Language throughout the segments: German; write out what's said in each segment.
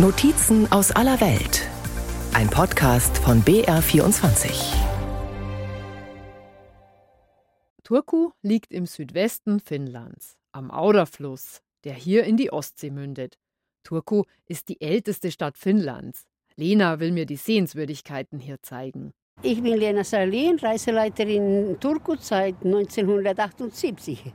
Notizen aus aller Welt. Ein Podcast von BR24. Turku liegt im Südwesten Finnlands, am Aurafluss, der hier in die Ostsee mündet. Turku ist die älteste Stadt Finnlands. Lena will mir die Sehenswürdigkeiten hier zeigen. Ich bin Lena Salin, Reiseleiterin in Turku seit 1978.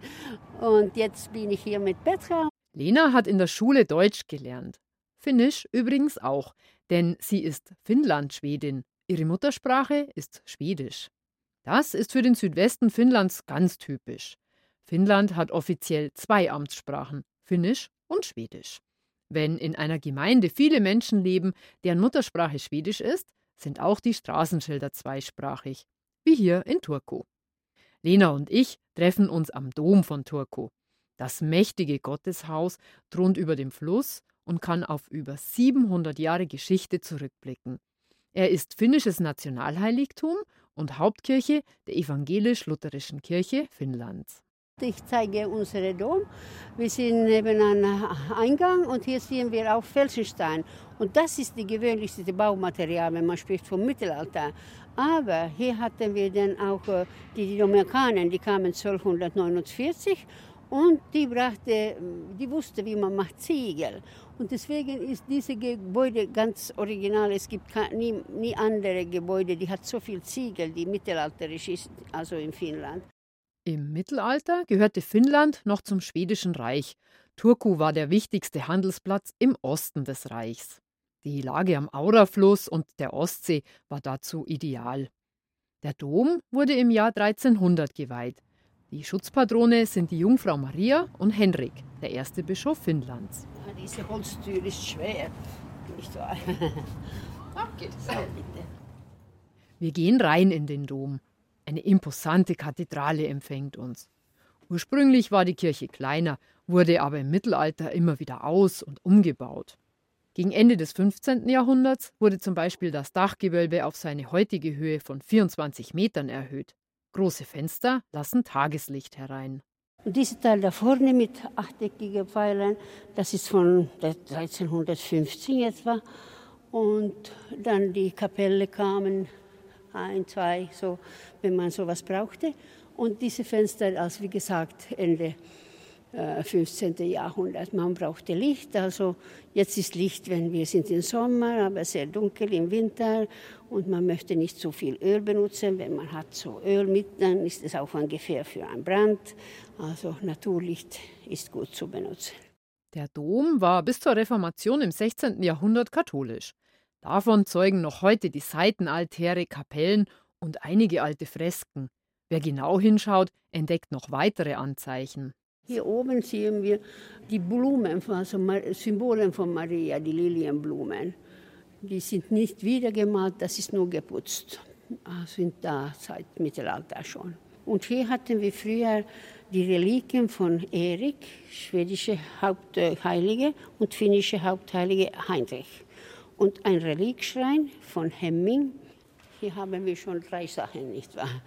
Und jetzt bin ich hier mit Petra. Lena hat in der Schule Deutsch gelernt. Finnisch übrigens auch, denn sie ist Finnlandschwedin. Ihre Muttersprache ist Schwedisch. Das ist für den Südwesten Finnlands ganz typisch. Finnland hat offiziell zwei Amtssprachen, Finnisch und Schwedisch. Wenn in einer Gemeinde viele Menschen leben, deren Muttersprache Schwedisch ist, sind auch die Straßenschilder zweisprachig, wie hier in Turku. Lena und ich treffen uns am Dom von Turku. Das mächtige Gotteshaus thront über dem Fluss und kann auf über 700 Jahre Geschichte zurückblicken. Er ist finnisches Nationalheiligtum und Hauptkirche der evangelisch-lutherischen Kirche Finnlands. Ich zeige unseren Dom. Wir sind neben einem Eingang und hier sehen wir auch Felsenstein. Und das ist das gewöhnlichste Baumaterial, wenn man spricht vom Mittelalter. Aber hier hatten wir dann auch äh, die Dominikaner, die kamen 1249 und die, brachte, die wusste, wie man macht Ziegel. Und deswegen ist dieses Gebäude ganz original. Es gibt nie, nie andere Gebäude, die hat so viel Ziegel, die mittelalterisch ist, also in Finnland. Im Mittelalter gehörte Finnland noch zum Schwedischen Reich. Turku war der wichtigste Handelsplatz im Osten des Reichs. Die Lage am Aurafluss und der Ostsee war dazu ideal. Der Dom wurde im Jahr 1300 geweiht. Die Schutzpatrone sind die Jungfrau Maria und Henrik, der erste Bischof Finnlands. Ja, diese Holztür ist schwer. Nicht wahr? So, bitte. Wir gehen rein in den Dom. Eine imposante Kathedrale empfängt uns. Ursprünglich war die Kirche kleiner, wurde aber im Mittelalter immer wieder aus- und umgebaut. Gegen Ende des 15. Jahrhunderts wurde zum Beispiel das Dachgewölbe auf seine heutige Höhe von 24 Metern erhöht. Große Fenster lassen Tageslicht herein. Und dieser Teil da vorne mit achteckigen Pfeilern, das ist von 1315 etwa. Und dann die Kapelle kamen, ein, zwei, so, wenn man sowas brauchte. Und diese Fenster, also wie gesagt, Ende 15. Äh, Jahrhundert. Man brauchte Licht, also jetzt ist Licht, wenn wir sind im Sommer, aber sehr dunkel im Winter und man möchte nicht so viel Öl benutzen. Wenn man hat so Öl mit, dann ist es auch ungefähr für einen Brand. Also Naturlicht ist gut zu benutzen. Der Dom war bis zur Reformation im 16. Jahrhundert katholisch. Davon zeugen noch heute die Seitenaltäre, Kapellen und einige alte Fresken. Wer genau hinschaut, entdeckt noch weitere Anzeichen. Hier oben sehen wir die Blumen, also Symbole von Maria, die Lilienblumen. Die sind nicht wiedergemalt, das ist nur geputzt. Ah, sind da seit Mittelalter schon. Und hier hatten wir früher die Reliquien von Erik, schwedische Hauptheilige und finnische Hauptheilige Heinrich. Und ein Relikschrein von Hemming. Hier haben wir schon drei Sachen, nicht wahr?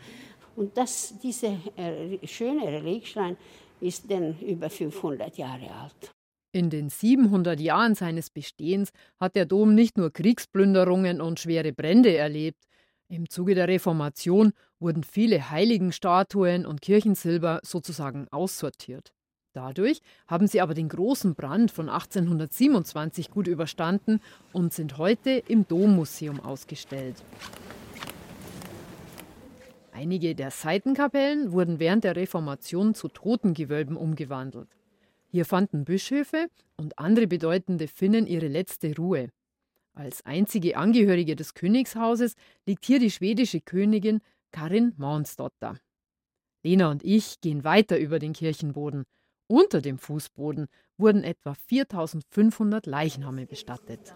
Und das, dieser äh, schöne Relikschrein ist denn über 500 Jahre alt. In den 700 Jahren seines Bestehens hat der Dom nicht nur Kriegsplünderungen und schwere Brände erlebt. Im Zuge der Reformation wurden viele Heiligenstatuen und Kirchensilber sozusagen aussortiert. Dadurch haben sie aber den großen Brand von 1827 gut überstanden und sind heute im Dommuseum ausgestellt. Einige der Seitenkapellen wurden während der Reformation zu Totengewölben umgewandelt. Hier fanden Bischöfe und andere bedeutende Finnen ihre letzte Ruhe. Als einzige Angehörige des Königshauses liegt hier die schwedische Königin Karin Maunsdotter. Lena und ich gehen weiter über den Kirchenboden. Unter dem Fußboden wurden etwa 4500 Leichname bestattet.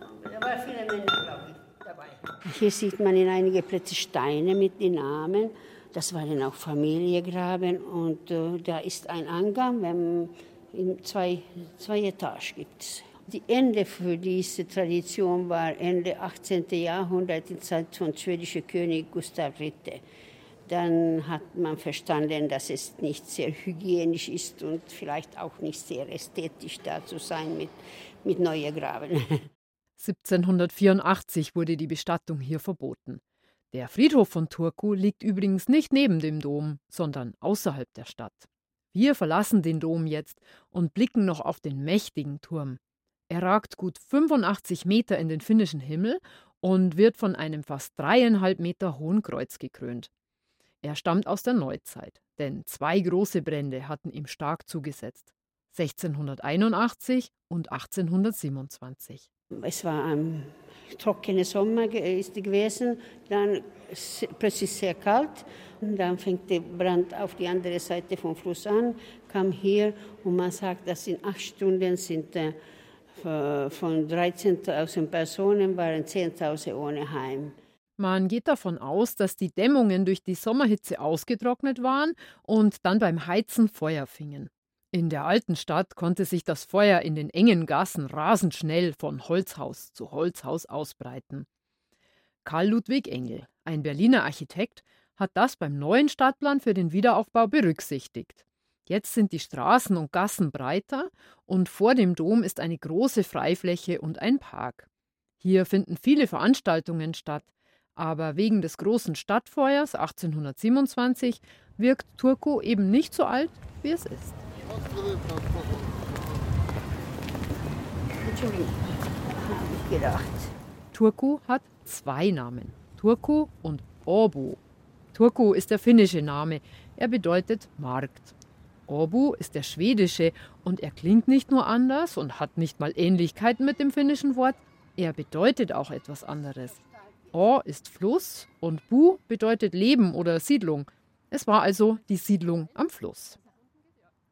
Hier sieht man in einigen Plätzen Steine mit den Namen. Das war dann auch Familiengraben und äh, da ist ein Eingang, wenn in zwei, zwei Etagen gibt es. Die Ende für diese Tradition war Ende 18. Jahrhundert in Zeit von schwedischen König Gustav III. Dann hat man verstanden, dass es nicht sehr hygienisch ist und vielleicht auch nicht sehr ästhetisch da zu sein mit, mit neuen Graben. 1784 wurde die Bestattung hier verboten. Der Friedhof von Turku liegt übrigens nicht neben dem Dom, sondern außerhalb der Stadt. Wir verlassen den Dom jetzt und blicken noch auf den mächtigen Turm. Er ragt gut 85 Meter in den finnischen Himmel und wird von einem fast dreieinhalb Meter hohen Kreuz gekrönt. Er stammt aus der Neuzeit, denn zwei große Brände hatten ihm stark zugesetzt. 1681 und 1827. Es war ein trockener Sommer gewesen, dann plötzlich sehr kalt. Und dann fängt der Brand auf die andere Seite vom Fluss an, kam hier und man sagt, dass in acht Stunden sind äh, von 13.000 Personen waren 10.000 ohne Heim. Man geht davon aus, dass die Dämmungen durch die Sommerhitze ausgetrocknet waren und dann beim Heizen Feuer fingen. In der alten Stadt konnte sich das Feuer in den engen Gassen rasend schnell von Holzhaus zu Holzhaus ausbreiten. Karl Ludwig Engel, ein Berliner Architekt, hat das beim neuen Stadtplan für den Wiederaufbau berücksichtigt. Jetzt sind die Straßen und Gassen breiter und vor dem Dom ist eine große Freifläche und ein Park. Hier finden viele Veranstaltungen statt, aber wegen des großen Stadtfeuers 1827 wirkt Turku eben nicht so alt, wie es ist. Turku hat zwei Namen, Turku und Orbu. Turku ist der finnische Name, er bedeutet Markt. Orbu ist der schwedische und er klingt nicht nur anders und hat nicht mal Ähnlichkeiten mit dem finnischen Wort, er bedeutet auch etwas anderes. Or ist Fluss und Bu bedeutet Leben oder Siedlung. Es war also die Siedlung am Fluss.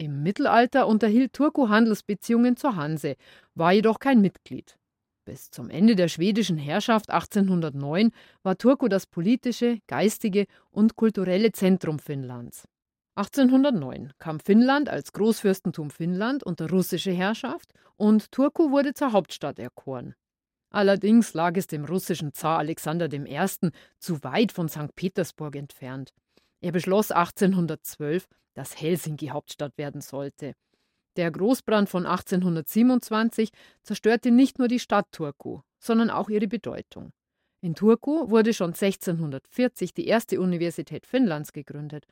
Im Mittelalter unterhielt Turku Handelsbeziehungen zur Hanse, war jedoch kein Mitglied. Bis zum Ende der schwedischen Herrschaft 1809 war Turku das politische, geistige und kulturelle Zentrum Finnlands. 1809 kam Finnland als Großfürstentum Finnland unter russische Herrschaft und Turku wurde zur Hauptstadt erkoren. Allerdings lag es dem russischen Zar Alexander I. zu weit von St. Petersburg entfernt. Er beschloss 1812, dass Helsinki Hauptstadt werden sollte. Der Großbrand von 1827 zerstörte nicht nur die Stadt Turku, sondern auch ihre Bedeutung. In Turku wurde schon 1640 die erste Universität Finnlands gegründet,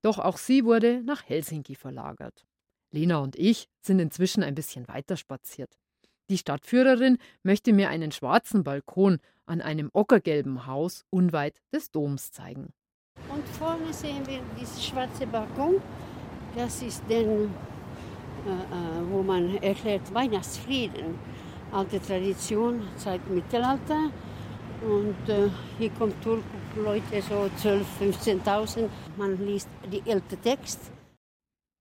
doch auch sie wurde nach Helsinki verlagert. Lena und ich sind inzwischen ein bisschen weiter spaziert. Die Stadtführerin möchte mir einen schwarzen Balkon an einem ockergelben Haus unweit des Doms zeigen. Und vorne sehen wir dieses schwarze Balkon. Das ist der, äh, äh, wo man erklärt Weihnachtsfrieden. Alte Tradition, seit Mittelalter. Und äh, hier kommt Leute so 12.000, 15.000. Man liest die ältere Text.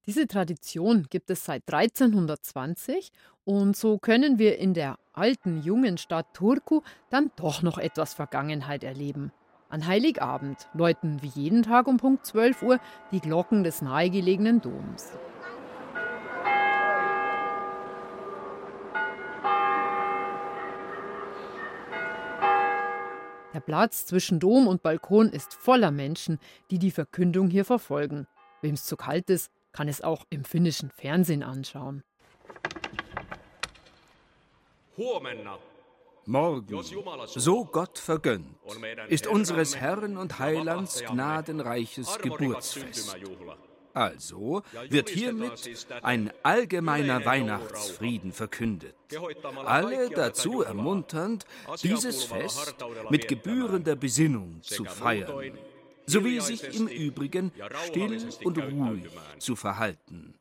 Diese Tradition gibt es seit 1320 und so können wir in der alten jungen Stadt Turku dann doch noch etwas Vergangenheit erleben. An Heiligabend läuten wie jeden Tag um Punkt 12 Uhr die Glocken des nahegelegenen Doms. Der Platz zwischen Dom und Balkon ist voller Menschen, die die Verkündung hier verfolgen. Wem es zu kalt ist, kann es auch im finnischen Fernsehen anschauen. Huomenna Morgen, so Gott vergönnt, ist unseres Herrn und Heilands gnadenreiches Geburtsfest. Also wird hiermit ein allgemeiner Weihnachtsfrieden verkündet. Alle dazu ermunternd, dieses Fest mit gebührender Besinnung zu feiern, sowie sich im Übrigen still und ruhig zu verhalten.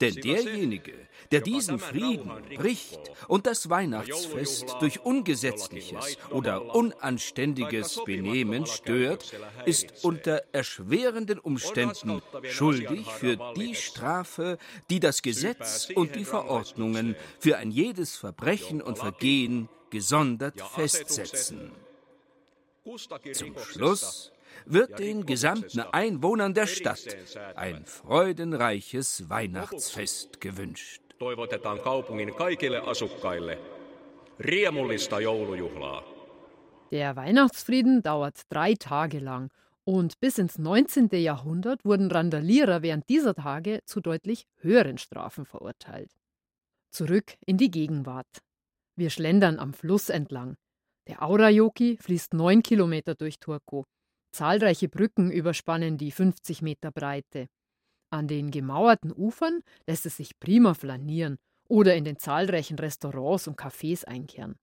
Denn derjenige, der diesen Frieden bricht und das Weihnachtsfest durch ungesetzliches oder unanständiges Benehmen stört, ist unter erschwerenden Umständen schuldig für die Strafe, die das Gesetz und die Verordnungen für ein jedes Verbrechen und Vergehen gesondert festsetzen. Zum Schluss wird den gesamten Einwohnern der Stadt ein freudenreiches Weihnachtsfest gewünscht. Toivotetaan kaupungin kaikille asukkaille riemullista joulujuhlaa. Der Weihnachtsfrieden dauert drei Tage lang und bis ins 19. Jahrhundert wurden Randalierer während dieser Tage zu deutlich höheren Strafen verurteilt. Zurück in die Gegenwart. Wir schlendern am Fluss entlang. Der Aurajoki fließt neun Kilometer durch Turku. Zahlreiche Brücken überspannen die 50 Meter Breite. An den gemauerten Ufern lässt es sich prima flanieren oder in den zahlreichen Restaurants und Cafés einkehren.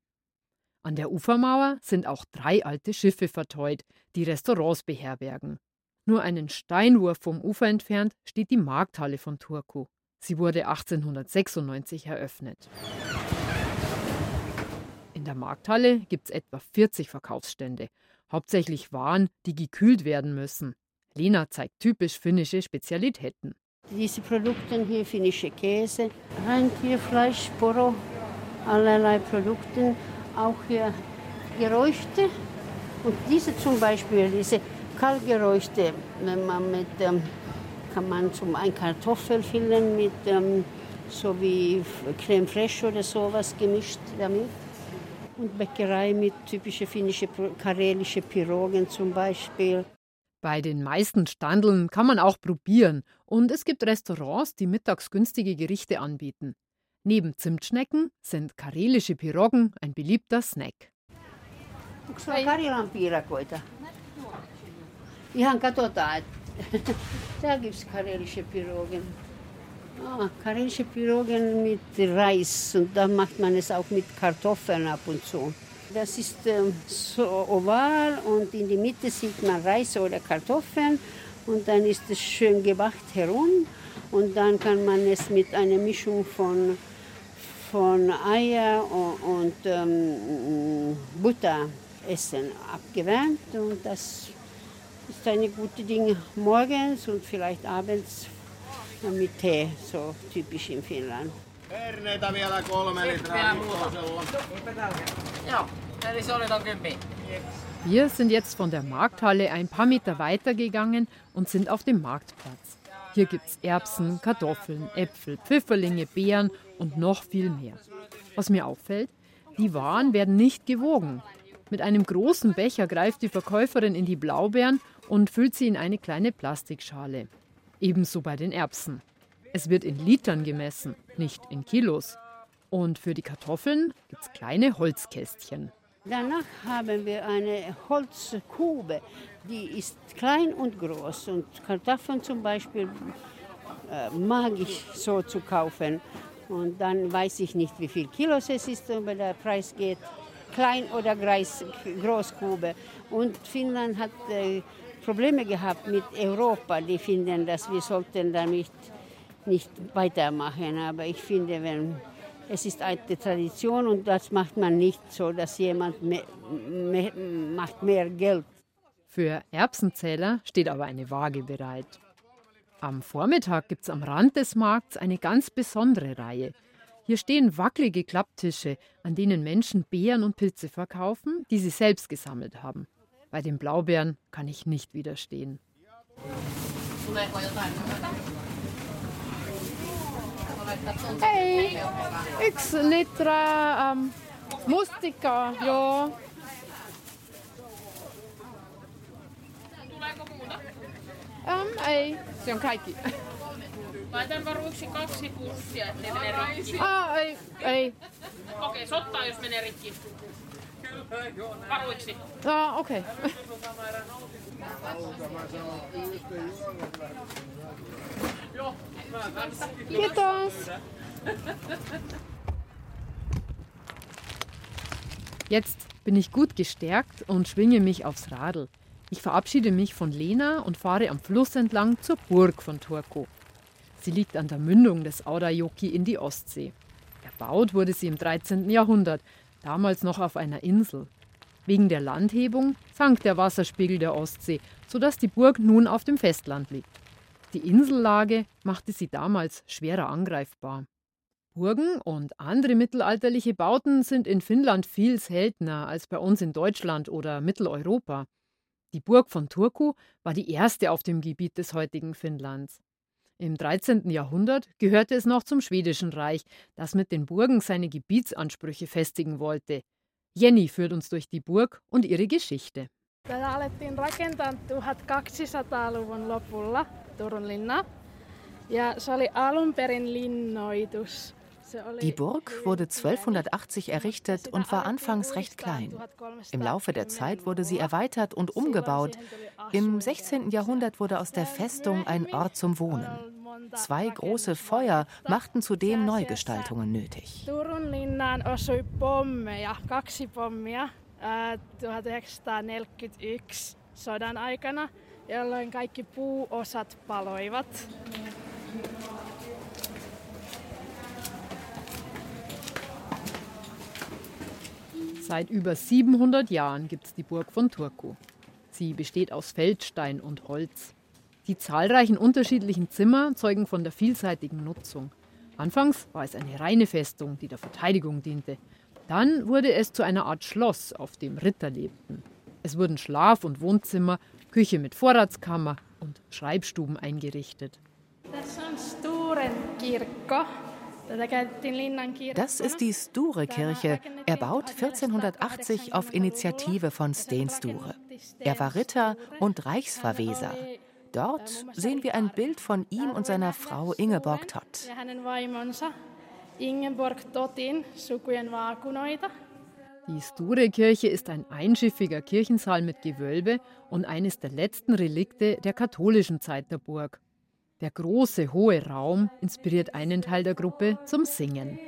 An der Ufermauer sind auch drei alte Schiffe verteut, die Restaurants beherbergen. Nur einen Steinwurf vom Ufer entfernt steht die Markthalle von Turku. Sie wurde 1896 eröffnet. In der Markthalle gibt es etwa 40 Verkaufsstände, hauptsächlich Waren, die gekühlt werden müssen. Lena zeigt typisch finnische Spezialitäten. Diese Produkte hier, finnische Käse, Rentierfleisch, Poro, allerlei Produkte, auch hier Geräuschte. Und diese zum Beispiel, diese Kaltgeräuschte, wenn man mit, ähm, kann man zum ein Kartoffel füllen mit ähm, so wie Creme fraiche oder sowas gemischt damit. Und Bäckerei mit typischen finnischen, karelischen Pirogen zum Beispiel. Bei den meisten Standeln kann man auch probieren und es gibt Restaurants, die mittags günstige Gerichte anbieten. Neben Zimtschnecken sind karelische Piroggen ein beliebter Snack. Piirakoita? Ihan katsotaan. Täällä gibt's karelische Pirogen. Ah, karelische Pirogen mit Reis. Und da macht man es auch mit Kartoffeln ab und zu. Das ist ähm, so oval und in die Mitte sieht man Reis oder Kartoffeln. Und dann ist es schön gewacht herum. Und dann kann man es mit einer Mischung von, von Eier und, und ähm, Butter essen, abgewärmt. Und das ist eine gute Ding morgens und vielleicht abends mit Tee, so typisch in Finnland. Herneitä vielä kolme litraa Joo, Wir sind jetzt von der Markthalle ein paar Meter weiter gegangen und sind auf dem Marktplatz. Hier gibt es Erbsen, Kartoffeln, Äpfel, Pfifferlinge, Beeren und noch viel mehr. Was mir auffällt, die Waren werden nicht gewogen. Mit einem großen Becher greift die Verkäuferin in die Blaubeeren und füllt sie in eine kleine Plastikschale. Ebenso bei den Erbsen. Es wird in Litern gemessen, nicht in Kilos. Und für die Kartoffeln gibt es kleine Holzkästchen. Danach haben wir eine Holzkube, die ist klein und groß. Und Kartoffeln zum Beispiel äh, mag ich so zu kaufen. Und dann weiß ich nicht, wie viel Kilos es ist, aber der Preis geht klein oder Großkube. Und Finnland hat äh, Probleme gehabt mit Europa. Die finden, dass wir sollten damit nicht weitermachen. Aber ich finde, wenn es ist alte Tradition und das macht man nicht so, dass jemand mehr, mehr, macht mehr Geld. Für Erbsenzähler steht aber eine Waage bereit. Am Vormittag gibt es am Rand des Markts eine ganz besondere Reihe. Hier stehen wackelige Klapptische, an denen Menschen Beeren und Pilze verkaufen, die sie selbst gesammelt haben. Bei den Blaubeeren kann ich nicht widerstehen. Hey, yksi litra ähm, mustikkaa, joo. Ähm, ei, se on kaikki. Laitan varuiksi kaksi pussia, ettei mene rikki. Ah, ei, ei. Okei, okay, sottaa jos menee rikki. Ah. Okay. Kiitos. Jetzt bin ich gut gestärkt und schwinge mich aufs Radl. Ich verabschiede mich von Lena und fahre am Fluss entlang zur Burg von Turku. Sie liegt an der Mündung des Aurajoki in die Ostsee. Erbaut wurde sie im 13. Jahrhundert, damals noch auf einer Insel. Wegen der Landhebung sank der Wasserspiegel der Ostsee, sodass die Burg nun auf dem Festland liegt. Die Insellage machte sie damals schwerer angreifbar. Burgen und andere mittelalterliche Bauten sind in Finnland viel seltener als bei uns in Deutschland oder Mitteleuropa. Die Burg von Turku war die erste auf dem Gebiet des heutigen Finnlands. Im 13. Jahrhundert gehörte es noch zum Schwedischen Reich, das mit den Burgen seine Gebietsansprüche festigen wollte. Jenny führt uns durch die Burg und ihre Geschichte. Tätä alettiin rakentaa 1200-luvun lopulla Turun linna. Ja se oli alun perin linnoitus. Die Burg wurde 1280 errichtet und war anfangs recht klein. Im Laufe der Zeit wurde sie erweitert und umgebaut. Im 16. Jahrhundert wurde aus der Festung ein Ort zum Wohnen. Zwei große Feuer machten zudem Neugestaltungen nötig. Pommia 1941 sodan aikana, jolloin kaikki puuosat paloivat. Seit über 700 Jahren gibt es die Burg von Turku. Sie besteht aus Feldstein und Holz. Die zahlreichen unterschiedlichen Zimmer zeugen von der vielseitigen Nutzung. Anfangs war es eine reine Festung, die der Verteidigung diente. Dann wurde es zu einer Art Schloss, auf dem Ritter lebten. Es wurden Schlaf- und Wohnzimmer, Küche mit Vorratskammer und Schreibstuben eingerichtet. Das ist Sturen Kirko. Das ist die Sture-Kirche, erbaut 1480 auf Initiative von Sten Sture. Er war Ritter und Reichsverweser. Dort sehen wir ein Bild von ihm und seiner Frau Ingeborg Tott. Die Sture-Kirche ist ein einschiffiger Kirchensaal mit Gewölbe und eines der letzten Relikte der katholischen Zeit der Burg. Der große, hohe Raum inspiriert einen Teil der Gruppe zum Singen.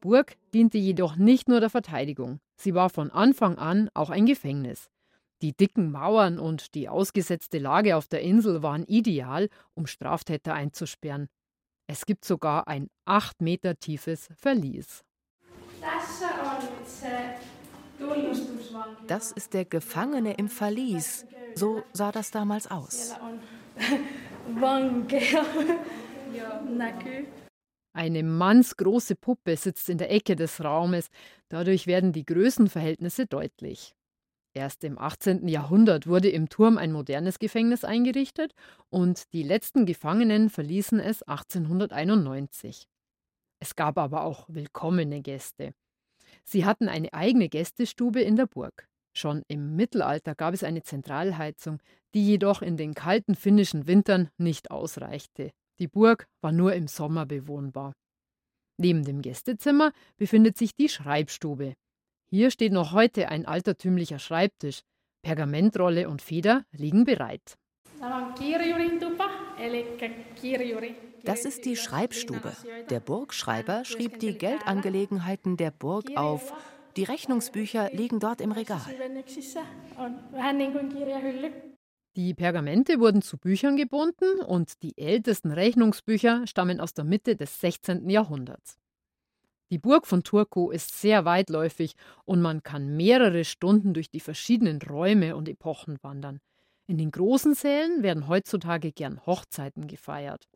Burg diente jedoch nicht nur der Verteidigung, sie war von Anfang an auch ein Gefängnis. Die dicken Mauern und die ausgesetzte Lage auf der Insel waren ideal, um Straftäter einzusperren. Es gibt sogar ein acht Meter tiefes Verlies. Das ist der Gefangene im Verlies. So sah das damals aus. Eine mannsgroße Puppe sitzt in der Ecke des Raumes. Dadurch werden die Größenverhältnisse deutlich. Erst im 18. Jahrhundert wurde im Turm ein modernes Gefängnis eingerichtet und die letzten Gefangenen verließen es 1891. Es gab aber auch willkommene Gäste. Sie hatten eine eigene Gästestube in der Burg. Schon im Mittelalter gab es eine Zentralheizung, die jedoch in den kalten finnischen Wintern nicht ausreichte. Die Burg war nur im Sommer bewohnbar. Neben dem Gästezimmer befindet sich die Schreibstube. Hier steht noch heute ein altertümlicher Schreibtisch. Pergamentrolle und Feder liegen bereit. Das ist die Schreibstube. Der Burgschreiber schrieb die Geldangelegenheiten der Burg auf. Die Rechnungsbücher liegen dort im Regal. Die Pergamente wurden zu Büchern gebunden und die ältesten Rechnungsbücher stammen aus der Mitte des 16. Jahrhunderts. Die Burg von Turku ist sehr weitläufig und man kann mehrere Stunden durch die verschiedenen Räume und Epochen wandern. In den großen Sälen werden heutzutage gern Hochzeiten gefeiert.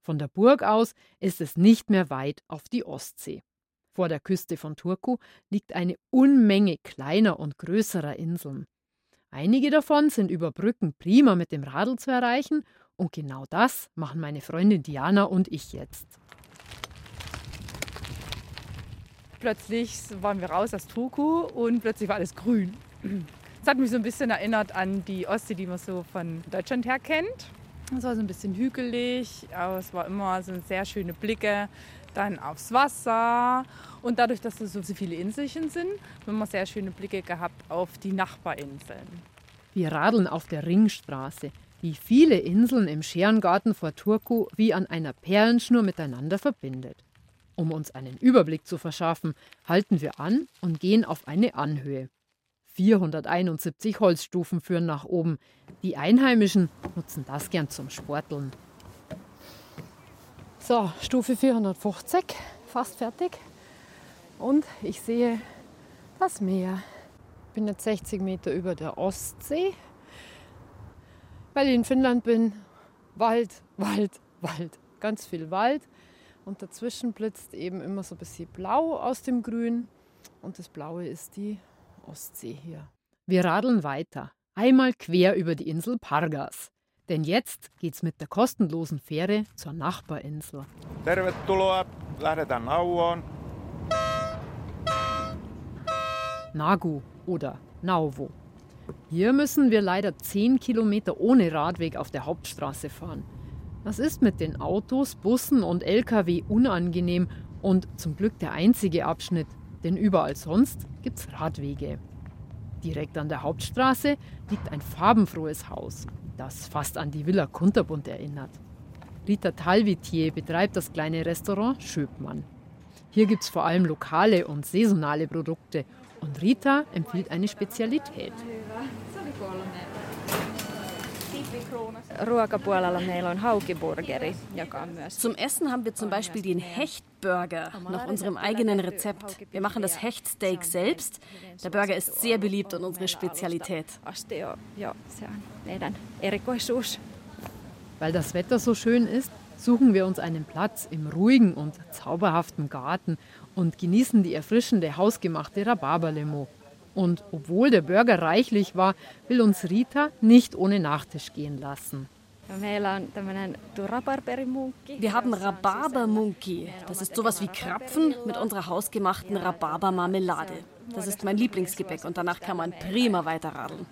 Von der Burg aus ist es nicht mehr weit auf die Ostsee. Vor der Küste von Turku liegt eine Unmenge kleiner und größerer Inseln. Einige davon sind über Brücken prima mit dem Radl zu erreichen und genau das machen meine Freundin Diana und ich jetzt. Plötzlich waren wir raus aus Turku und plötzlich war alles grün. Das hat mich so ein bisschen erinnert an die Ostsee, die man so von Deutschland her kennt. Es war so ein bisschen hügelig, aber es war immer so sehr schöne Blicke dann aufs Wasser. Und dadurch, dass es so viele Inselchen sind, haben wir sehr schöne Blicke gehabt auf die Nachbarinseln. Wir radeln auf der Ringstraße, die viele Inseln im Scherengarten vor Turku wie an einer Perlenschnur miteinander verbindet. Um uns einen Überblick zu verschaffen, halten wir an und gehen auf eine Anhöhe. 471 Holzstufen führen nach oben. Die Einheimischen nutzen das gern zum Sporteln. So, Stufe 450, fast fertig. Und ich sehe das Meer. Ich bin jetzt 60 Meter über der Ostsee. Weil ich in Finnland bin, Wald, Wald, Wald, ganz viel Wald. Und dazwischen blitzt eben immer so ein bisschen Blau aus dem Grün. Und das Blaue ist die Ostsee hier. Wir radeln weiter, einmal quer über die Insel Pargas. Denn jetzt geht's mit der kostenlosen Fähre zur Nachbarinsel. Tervetuloa, lähdetään Nauvoon. Nagu oder Nauvo. Hier müssen wir leider 10 Kilometer ohne Radweg auf der Hauptstraße fahren. Das ist mit den Autos, Bussen und Lkw unangenehm und zum Glück der einzige Abschnitt, denn überall sonst gibt's Radwege. Direkt an der Hauptstraße liegt ein farbenfrohes Haus, das fast an die Villa Kunterbund erinnert. Rita Talvitier betreibt das kleine Restaurant Schöpmann. Hier gibt es vor allem lokale und saisonale Produkte und Rita empfiehlt eine Spezialität. Zum Essen haben wir zum Beispiel den Hechtburger nach unserem eigenen Rezept. Wir machen das Hechtsteak selbst. Der Burger ist sehr beliebt und unsere Spezialität. Weil das Wetter so schön ist, suchen wir uns einen Platz im ruhigen und zauberhaften Garten und genießen die erfrischende hausgemachte Rhabarberlimo. Und obwohl der Burger reichlich war, will uns Rita nicht ohne Nachtisch gehen lassen. Wir haben Rhabarbermunki. Das ist sowas wie Krapfen mit unserer hausgemachten Rhabarbermarmelade. Das ist mein Lieblingsgebäck und danach kann man prima weiterradeln.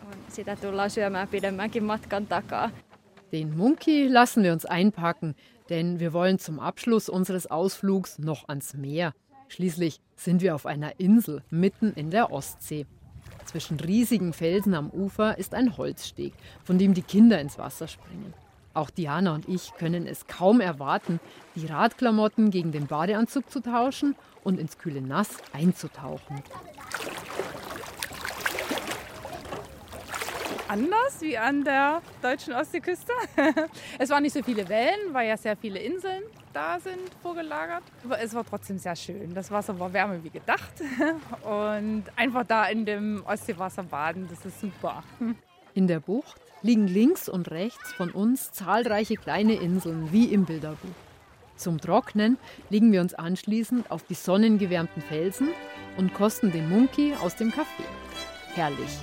Den Munki lassen wir uns einpacken, denn wir wollen zum Abschluss unseres Ausflugs noch ans Meer. Schließlich sind wir auf einer Insel mitten in der Ostsee. Zwischen riesigen Felsen am Ufer ist ein Holzsteg, von dem die Kinder ins Wasser springen. Auch Diana und ich können es kaum erwarten, die Radklamotten gegen den Badeanzug zu tauschen und ins kühle Nass einzutauchen. Anders wie an der deutschen Ostseeküste. es waren nicht so viele Wellen, weil ja sehr viele Inseln da sind, vorgelagert. Aber es war trotzdem sehr schön. Das Wasser war wärmer wie gedacht. Und einfach da in dem Ostseewasser baden, das ist super. In der Bucht liegen links und rechts von uns zahlreiche kleine Inseln wie im Bilderbuch. Zum Trocknen legen wir uns anschließend auf die sonnengewärmten Felsen und kosten den Munki aus dem Café. Herrlich.